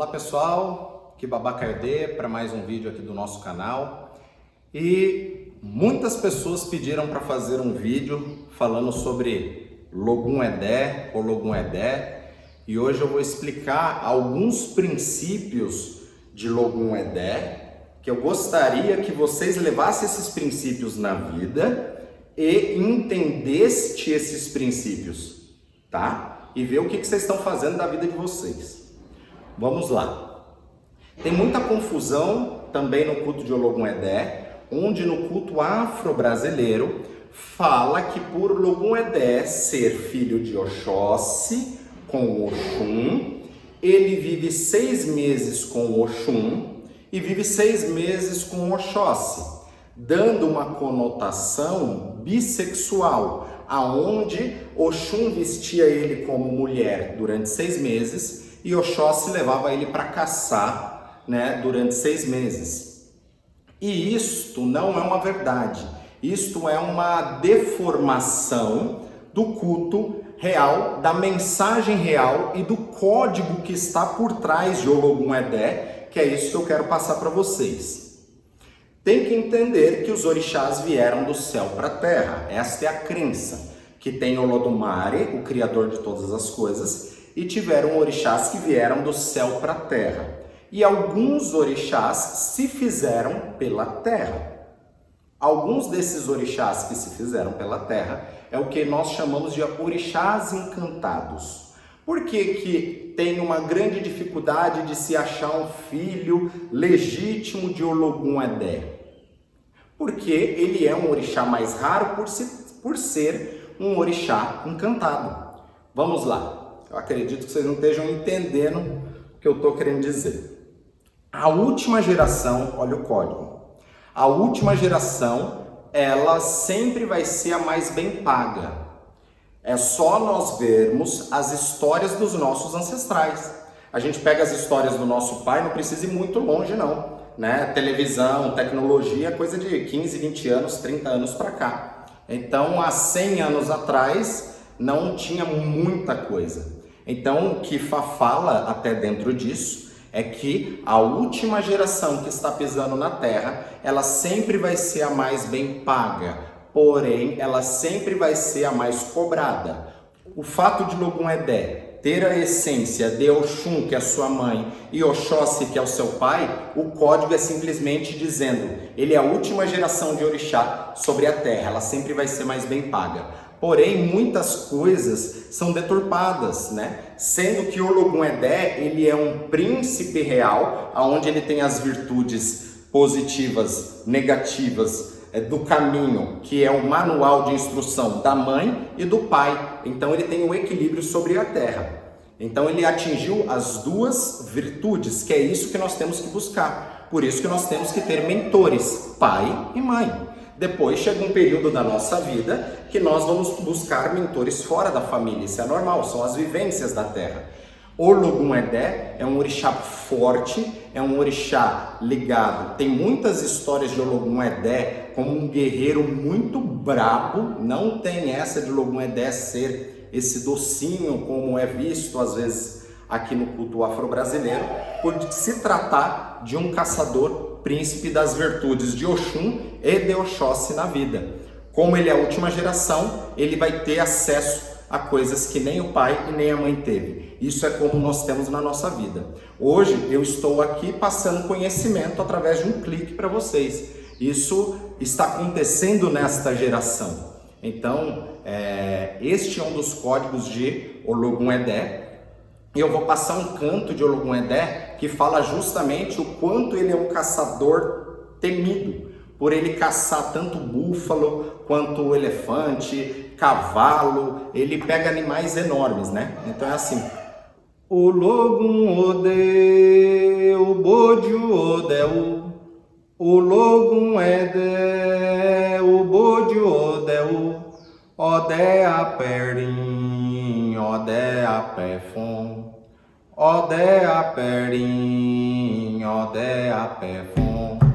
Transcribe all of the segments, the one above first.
Olá pessoal, aqui Babaca Erde para mais um vídeo aqui do nosso canal e muitas pessoas pediram para fazer um vídeo falando sobre Logum Edé ou Logum Edé e hoje eu vou explicar alguns princípios de Logum Edé que eu gostaria que vocês levassem esses princípios na vida e entendesse esses princípios, tá? E ver o que, que vocês estão fazendo da vida de vocês. Vamos lá. Tem muita confusão também no culto de Ologum Edé, onde no culto afro-brasileiro fala que por Ologum Edé ser filho de Oxóssi com Oxum, ele vive seis meses com Oxum e vive seis meses com Oxóssi, dando uma conotação bissexual, aonde Oxum vestia ele como mulher durante seis meses e Oxóssi levava ele para caçar né, durante seis meses. E isto não é uma verdade, isto é uma deformação do culto real, da mensagem real e do código que está por trás de Ologum Edé, que é isso que eu quero passar para vocês. Tem que entender que os orixás vieram do céu para a terra, esta é a crença, que tem Olodumare, o criador de todas as coisas, e tiveram orixás que vieram do céu para a terra. E alguns orixás se fizeram pela terra. Alguns desses orixás que se fizeram pela terra é o que nós chamamos de orixás encantados. Por que, que tem uma grande dificuldade de se achar um filho legítimo de Ologum Edé? Porque ele é um orixá mais raro por, por ser um orixá encantado. Vamos lá. Eu acredito que vocês não estejam entendendo o que eu estou querendo dizer. A última geração, olha o código. A última geração, ela sempre vai ser a mais bem paga. É só nós vermos as histórias dos nossos ancestrais. A gente pega as histórias do nosso pai, não precisa ir muito longe não, né? Televisão, tecnologia, coisa de 15, 20 anos, 30 anos para cá. Então, há 100 anos atrás, não tinha muita coisa. Então, o que fala até dentro disso é que a última geração que está pisando na terra, ela sempre vai ser a mais bem paga, porém, ela sempre vai ser a mais cobrada. O fato de Logum Edé ter a essência de Oxum, que é sua mãe, e Oxóssi, que é o seu pai, o código é simplesmente dizendo, ele é a última geração de orixá sobre a terra, ela sempre vai ser mais bem paga. Porém, muitas coisas são deturpadas, né? Sendo que o Logum Edé, ele é um príncipe real, aonde ele tem as virtudes positivas, negativas é, do caminho, que é o manual de instrução da mãe e do pai. Então ele tem o um equilíbrio sobre a terra. Então ele atingiu as duas virtudes, que é isso que nós temos que buscar. Por isso que nós temos que ter mentores, pai e mãe. Depois chega um período da nossa vida que nós vamos buscar mentores fora da família. Isso é normal, são as vivências da terra. O Logum Edé é um orixá forte, é um orixá ligado. Tem muitas histórias de Ologum Edé como um guerreiro muito brabo. Não tem essa de Ologum Edé ser esse docinho como é visto às vezes aqui no culto afro-brasileiro, por se tratar de um caçador príncipe das virtudes de Oxum e de Oxóssi na vida. Como ele é a última geração, ele vai ter acesso a coisas que nem o pai e nem a mãe teve. Isso é como nós temos na nossa vida. Hoje eu estou aqui passando conhecimento através de um clique para vocês. Isso está acontecendo nesta geração. Então, é, este é um dos códigos de Ologum Edé, eu vou passar um canto de Ologum Edé que fala justamente o quanto ele é um caçador temido, por ele caçar tanto búfalo quanto elefante, cavalo, ele pega animais enormes, né? Então é assim. O logum ode, o bodio odeu, o logum ede, o bodio odeu, ode a perim, a pefon. Ode a perim, ode a.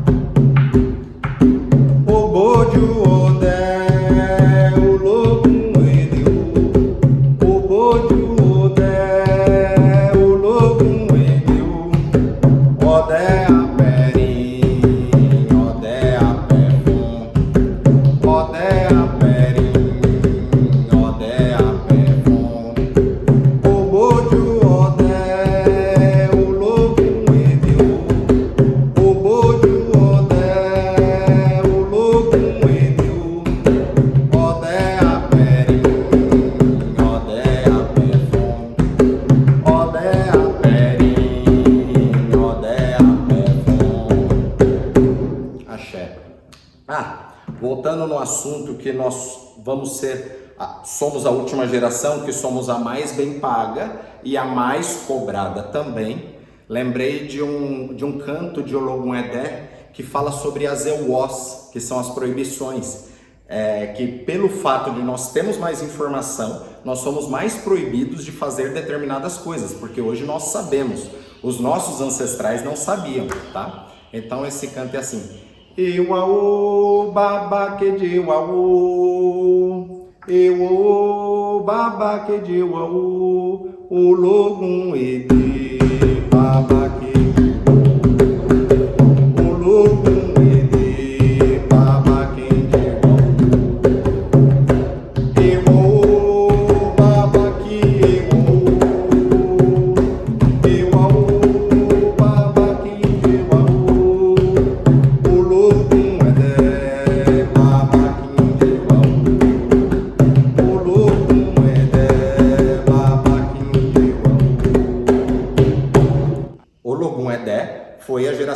voltando no assunto que nós vamos ser, somos a última geração, que somos a mais bem paga e a mais cobrada também. Lembrei de um, de um canto de Ologun Edé que fala sobre as euós, que são as proibições. É, que pelo fato de nós termos mais informação, nós somos mais proibidos de fazer determinadas coisas, porque hoje nós sabemos, os nossos ancestrais não sabiam, tá? Então esse canto é assim: Iwaô, babaque de Iwaô, Iwaô, babaque de Iwaô, o logum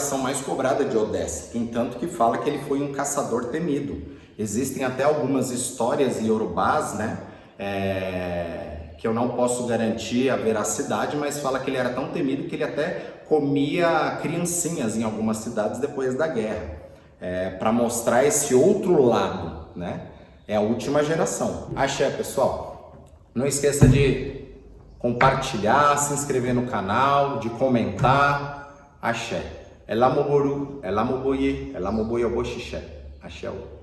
geração mais cobrada de Odesse, entanto que fala que ele foi um caçador temido. Existem até algumas histórias iorubás, né, é, que eu não posso garantir a veracidade, mas fala que ele era tão temido que ele até comia criancinhas em algumas cidades depois da guerra, é, para mostrar esse outro lado, né? É a última geração. Axé, pessoal. Não esqueça de compartilhar, se inscrever no canal, de comentar. Axé. ela moboru ela moboye ela moboye obo ṣiṣẹ àṣẹ o.